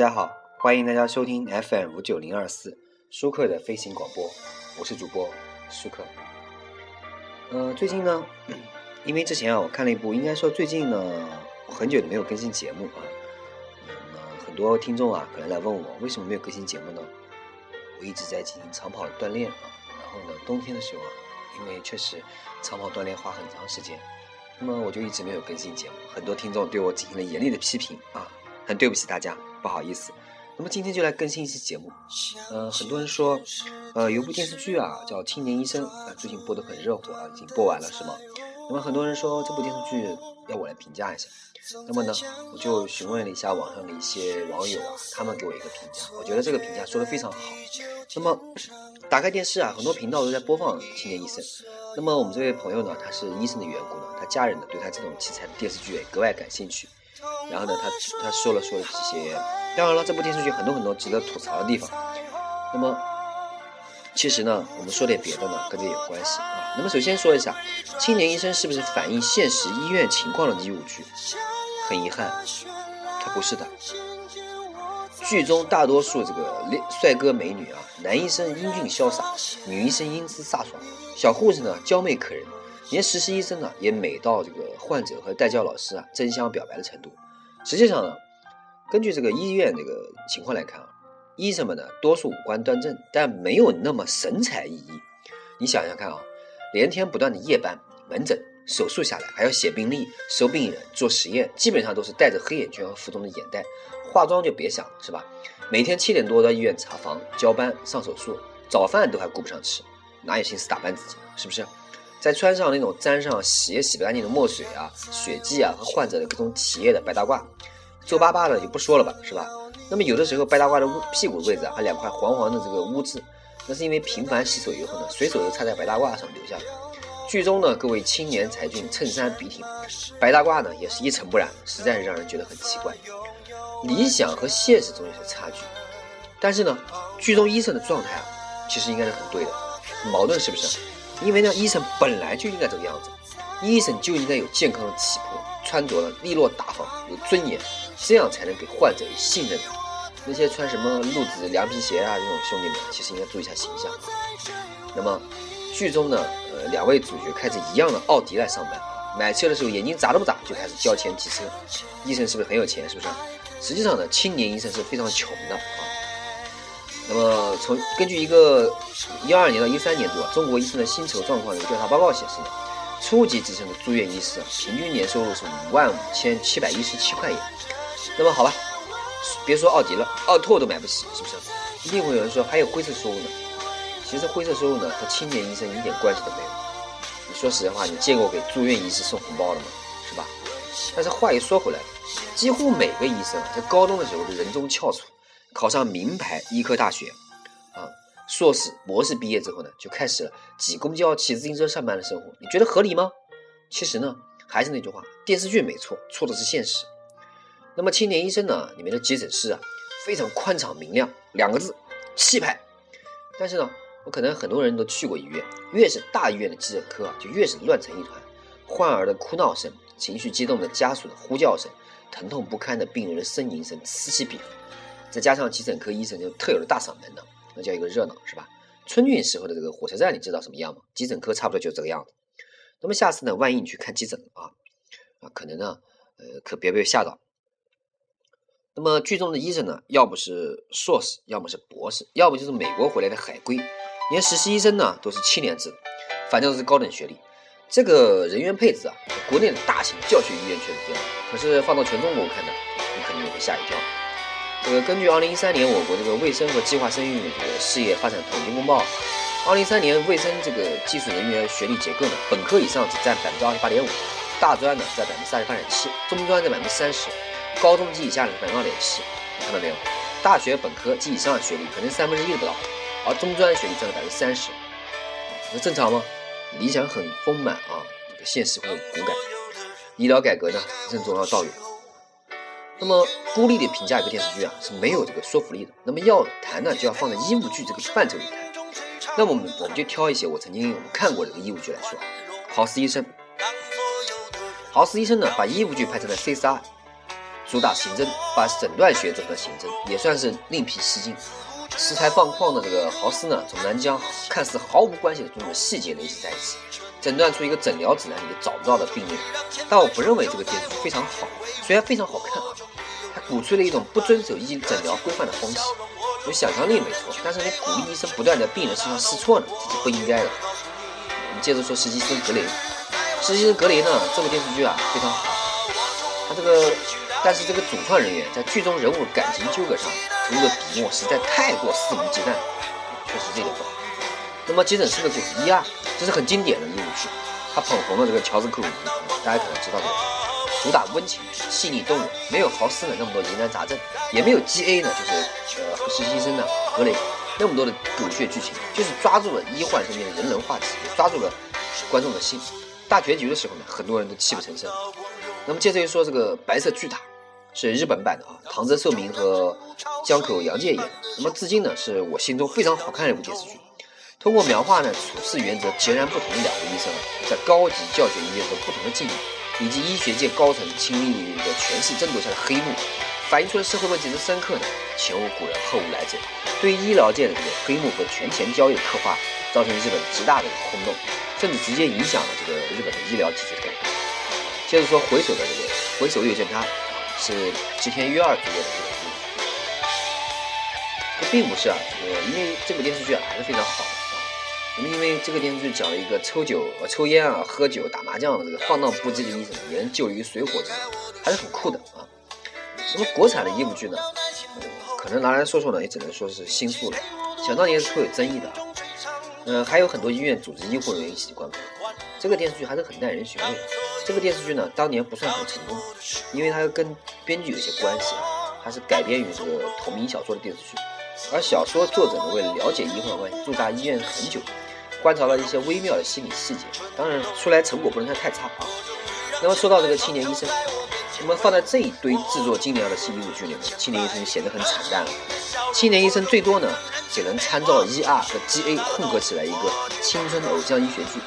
大家好，欢迎大家收听 FM 五九零二四舒克的飞行广播，我是主播舒克。呃，最近呢，因为之前啊，我看了一部，应该说最近呢，很久没有更新节目啊。那么很多听众啊，可能来问我为什么没有更新节目呢？我一直在进行长跑的锻炼啊，然后呢，冬天的时候啊，因为确实长跑锻炼花很长时间，那么我就一直没有更新节目。很多听众对我进行了严厉的批评啊，很对不起大家。不好意思，那么今天就来更新一期节目。呃，很多人说，呃，有一部电视剧啊，叫《青年医生》，啊，最近播的很热火啊，已经播完了是吗？那么很多人说这部电视剧要我来评价一下，那么呢，我就询问了一下网上的一些网友啊，他们给我一个评价，我觉得这个评价说的非常好。那么打开电视啊，很多频道都在播放《青年医生》，那么我们这位朋友呢，他是医生的缘故呢，他家人呢对他这种题材的电视剧也格外感兴趣。然后呢，他他说了说了这些，当然了，这部电视剧很多很多值得吐槽的地方。那么，其实呢，我们说点别的呢，跟这有关系啊。那么首先说一下，《青年医生》是不是反映现实医院情况的医务剧？很遗憾，它不是的。剧中大多数这个帅哥美女啊，男医生英俊潇洒，女医生英姿飒爽，小护士呢娇媚可人。连实习医生呢，也美到这个患者和代教老师啊争相表白的程度。实际上呢，根据这个医院这个情况来看啊，医生们呢多数五官端正，但没有那么神采奕奕。你想想看啊，连天不断的夜班、门诊、手术下来，还要写病历、收病人、做实验，基本上都是戴着黑眼圈和浮肿的眼袋，化妆就别想了，是吧？每天七点多到医院查房、交班、上手术，早饭都还顾不上吃，哪有心思打扮自己？是不是？再穿上那种沾上洗也洗不干净的墨水啊、血迹啊和患者的各种体液的白大褂，皱巴巴的就不说了吧，是吧？那么有的时候白大褂的屁股位置啊，还两块黄黄的这个污渍，那是因为频繁洗手以后呢，随手就擦在白大褂上留下的。剧中呢，各位青年才俊衬衫笔挺，白大褂呢也是一尘不染，实在是让人觉得很奇怪。理想和现实中有些差距，但是呢，剧中医生的状态啊，其实应该是很对的，矛盾是不是？因为呢，医生本来就应该这个样子，医生就应该有健康的体魄，穿着呢利落大方，有尊严，这样才能给患者以信任。那些穿什么露子凉皮鞋啊这种兄弟们，其实应该注意一下形象。那么，剧中呢，呃，两位主角开着一样的奥迪来上班，买车的时候眼睛眨都不眨就开始交钱提车。医生是不是很有钱？是不是？实际上呢，青年医生是非常穷的啊。那么，从根据一个一二年到一三年度啊，中国医生的薪酬状况的一个调查报告显示呢，初级职称的住院医师啊，平均年收入是五万五千七百一十七块元。那么好吧，别说奥迪了，奥拓都买不起，是不是？一定会有人说还有灰色收入呢。其实灰色收入呢和青年医生一点关系都没有。你说实话，你见过给住院医师送红包的吗？是吧？但是话又说回来，几乎每个医生在高中的时候都人中翘楚。考上名牌医科大学，啊，硕士、博士毕业之后呢，就开始了挤公交、骑自行车上班的生活。你觉得合理吗？其实呢，还是那句话，电视剧没错，错的是现实。那么青年医生呢，里面的急诊室啊，非常宽敞明亮，两个字，气派。但是呢，我可能很多人都去过医院，越是大医院的急诊科啊，就越是乱成一团，患儿的哭闹声，情绪激动的家属的呼叫声，疼痛不堪的病人的呻吟声，此起彼伏。再加上急诊科医生就特有的大嗓门呢，那叫一个热闹，是吧？春运时候的这个火车站，你知道什么样吗？急诊科差不多就这个样子。那么下次呢，万一你去看急诊啊，啊，可能呢，呃，可别被吓到。那么剧中的医生呢，要不是硕士，要么是博士，要不就是美国回来的海归，连实习医生呢都是七年制，反正都是高等学历。这个人员配置啊，国内的大型教学医院确实这样，可是放到全中国看呢，你可能也会吓一跳。这个根据二零一三年我国这个卫生和计划生育这个事业发展统计公报，二零一三年卫生这个技术人员学历结构呢，本科以上只占百分之二十八点五，大专呢在百分之三十八点七，中专在百分之三十，高中及以下呢百分之二点七，看到没有？大学本科及以上的学历可能三分之一都不到，而中专学历占了百分之三十，这正常吗？理想很丰满啊，这个现实会骨感。医疗改革呢任重要道远。那么孤立的评价一个电视剧啊是没有这个说服力的。那么要谈呢，就要放在医务剧这个范畴里谈。那么我们我们就挑一些我曾经看过这个医务剧来说。豪斯医生，豪斯医生呢把医务剧拍成了 CSI，主打刑侦，把诊断学整成刑侦，也算是另辟蹊径。食材放旷的这个豪斯呢，总能将看似毫无关系的种种细节联系在一起，诊断出一个诊疗指南里找不到的病例。但我不认为这个电视剧非常好，虽然非常好看，他鼓吹了一种不遵守医诊疗规范的风气，有想象力没错，但是你鼓励医生不断在病人身上试错呢，这是不应该的。我们接着说实习生格雷，实习生格雷呢，这部电视剧啊非常好，他这个。但是这个主创人员在剧中人物感情纠葛上投入的笔墨实在太过肆无忌惮，确实这点不好。那么急诊室的故事一二，这是很经典的医务剧，他捧红了这个乔治克鲁尼，大家可能知道这个，主打温情、细腻动人，没有豪斯的那么多疑难杂症，也没有 G A 呢，就是呃实习生呢格雷那么多的狗血剧情，就是抓住了医患中间的人伦话题，抓住了观众的心。大结局的时候呢，很多人都泣不成声。那么接着又说这个白色巨塔。是日本版的啊，唐泽寿明和江口洋介演的。那么至今呢，是我心中非常好看的一部电视剧。通过描画呢处事原则截然不同的两位医生啊，在高级教学医院中不同的境遇，以及医学界高层亲力的权势争夺下的黑幕，反映出了社会问题之深刻呢。前无古人后无来者，对于医疗界的这个黑幕和权钱交易的刻画，造成日本极大的轰动，甚至直接影响了这个日本的医疗体制的改革。接着说回首的这个回首又见他。是吉田裕二主演的这个剧，这并不是啊，这个因为这部电视剧还是非常好那么因为这个电视剧讲了一个抽酒、呃抽烟啊、喝酒、打麻将的这个放荡不羁的医生，也救于水火之中，还是很酷的啊。什么国产的医务剧呢？可能拿来说说呢，也只能说是新素了。想当年是颇有争议的啊。嗯，还有很多医院组织医护人员一起观看，这个电视剧还是很耐人寻味。这个电视剧呢，当年不算很成功，因为它跟编剧有些关系啊，它是改编于这个同名小说的电视剧，而小说作者呢，为了了解医患关系，驻扎医院很久，观察了一些微妙的心理细节，当然出来成果不能太差啊。那么说到这个青年医生，那么放在这一堆制作精良的新医务剧里面，青年医生显得很惨淡了。青年医生最多呢，只能参照 ER 和 GA 混合起来一个青春偶像医学剧，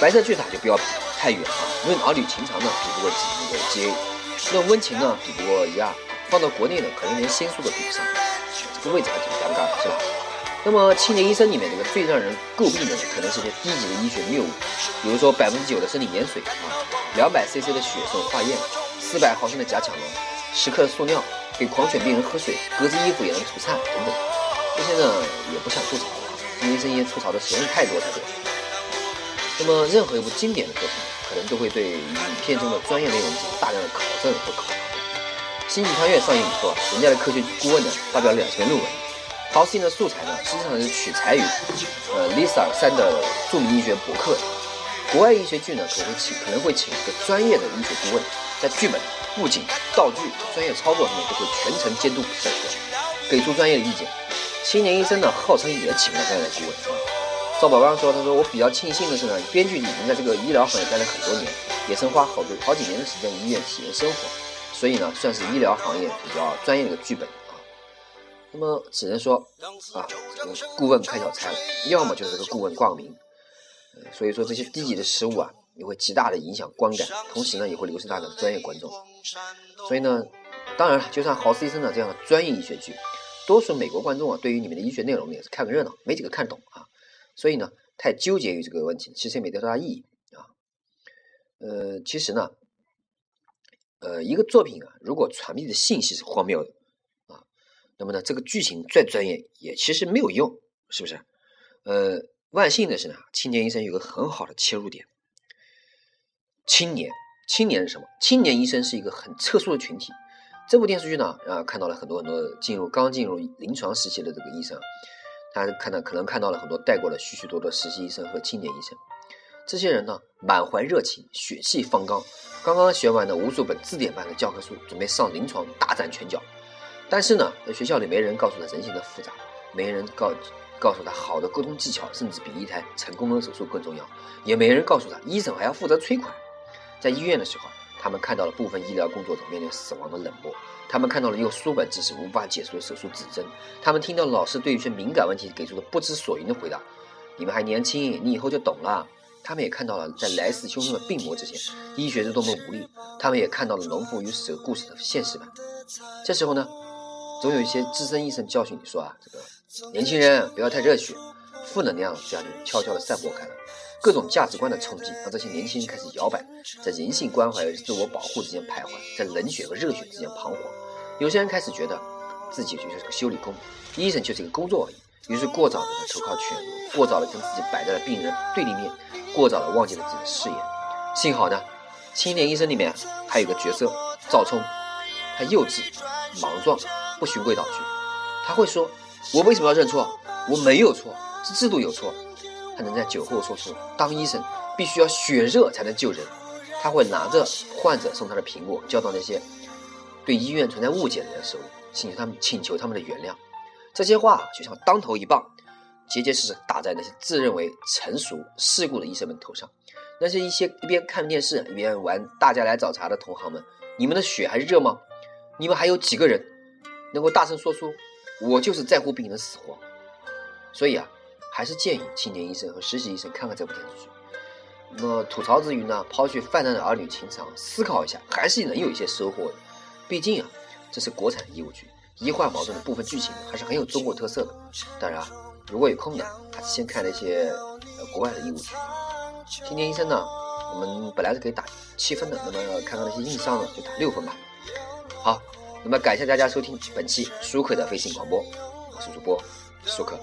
白色巨塔就不要比。太远啊！论儿女情长呢，比不过那个 G A；论温情呢，比不过 ER。放到国内呢，可能连新宿都比不上，位置还挺尴尬的，是吧？那么青年医生里面这个最让人诟病的，可能是一些低级的医学谬误，比如说百分之九的生理盐水啊，两百 CC 的血送化验，四百毫升的假抢龙，十克的塑料，给狂犬病人喝水，隔着衣服也能除颤等等。这些呢也不想吐槽啊，因为这些吐槽的实在是太多太多。那么，任何一部经典的作品，可能都会对影片中的专业内容进行大量的考证和考核。《星际穿越》上映以后啊，人家的科学顾问呢发表了两篇论文。豪斯的素材呢，实际上是取材于呃 Lisa 三的著名医学博客。国外医学剧呢，可能会请可能会请一个专业的医学顾问，在剧本、布景、道具、专业操作上面都会全程监督审核，给出专业的意见。青年医生呢，号称也请了专业的顾问。赵宝刚说：“他说我比较庆幸的是呢，编剧已经在这个医疗行业待了很多年，也曾花好多好几年的时间医院体验生活，所以呢，算是医疗行业比较专业的剧本啊。那么只能说啊，这个顾问开小差了，要么就是这个顾问挂名。所以说这些低级的失误啊，也会极大的影响观感，同时呢，也会流失大量专业观众。所以呢，当然了，就算豪斯医生的这样的专业医学剧，多数美国观众啊，对于里面的医学内容也是看个热闹，没几个看懂啊。”所以呢，太纠结于这个问题，其实也没多大意义啊。呃，其实呢，呃，一个作品啊，如果传递的信息是荒谬的啊，那么呢，这个剧情再专业也其实没有用，是不是？呃，万幸的是呢，青年医生有个很好的切入点。青年，青年是什么？青年医生是一个很特殊的群体。这部电视剧呢，啊，看到了很多很多进入刚进入临床时期的这个医生。他看到可能看到了很多带过了许许多多实习医生和青年医生，这些人呢满怀热情，血气方刚，刚刚学完了无数本字典般的教科书，准备上临床大展拳脚。但是呢，在学校里没人告诉他人性的复杂，没人告告诉他好的沟通技巧甚至比一台成功的手术更重要，也没人告诉他医生还要负责催款。在医院的时候，他们看到了部分医疗工作者面临死亡的冷漠。他们看到了用书本知识无法解除的手术指针，他们听到老师对一些敏感问题给出的不知所云的回答。你们还年轻，你以后就懂了。他们也看到了在来势汹汹的病魔之前，医学是多么无力。他们也看到了农夫与蛇故事的现实版。这时候呢，总有一些资深医生教训你说啊，这个年轻人不要太热血，负能量这样就悄悄地散播开了。各种价值观的冲击让这些年轻人开始摇摆，在人性关怀与自我保护之间徘徊，在冷血和热血之间彷徨。有些人开始觉得自己就像是个修理工，医生就是一个工作而已。于是过早的投靠犬儒，过早的将自己摆在了病人对立面，过早的忘记了自己的誓言。幸好呢，青年医生里面还有个角色赵冲，他幼稚、莽撞、不循规蹈矩。他会说：“我为什么要认错？我没有错，是制度有错。”他能在酒后说出“当医生必须要血热才能救人”。他会拿着患者送他的苹果交到那些对医院存在误解的人手里，请求他们请求他们的原谅。这些话就像当头一棒，结结实实打在那些自认为成熟世故的医生们头上。那些一些一边看电视一边玩大家来找茬的同行们，你们的血还热吗？你们还有几个人能够大声说出“我就是在乎病人的死活”？所以啊，还是建议青年医生和实习医生看看这部电视剧。那么吐槽之余呢，抛去泛滥的儿女情长，思考一下，还是能有一些收获的。毕竟啊，这是国产医务剧。医患矛盾的部分剧情还是很有中国特色的。当然啊，如果有空的，还是先看那些呃国外的医务剧。《青年医生》呢，我们本来是可以打七分的，那么看看那些硬伤呢，就打六分吧。好，那么感谢大家收听本期舒克的飞行广播，我是主播舒克。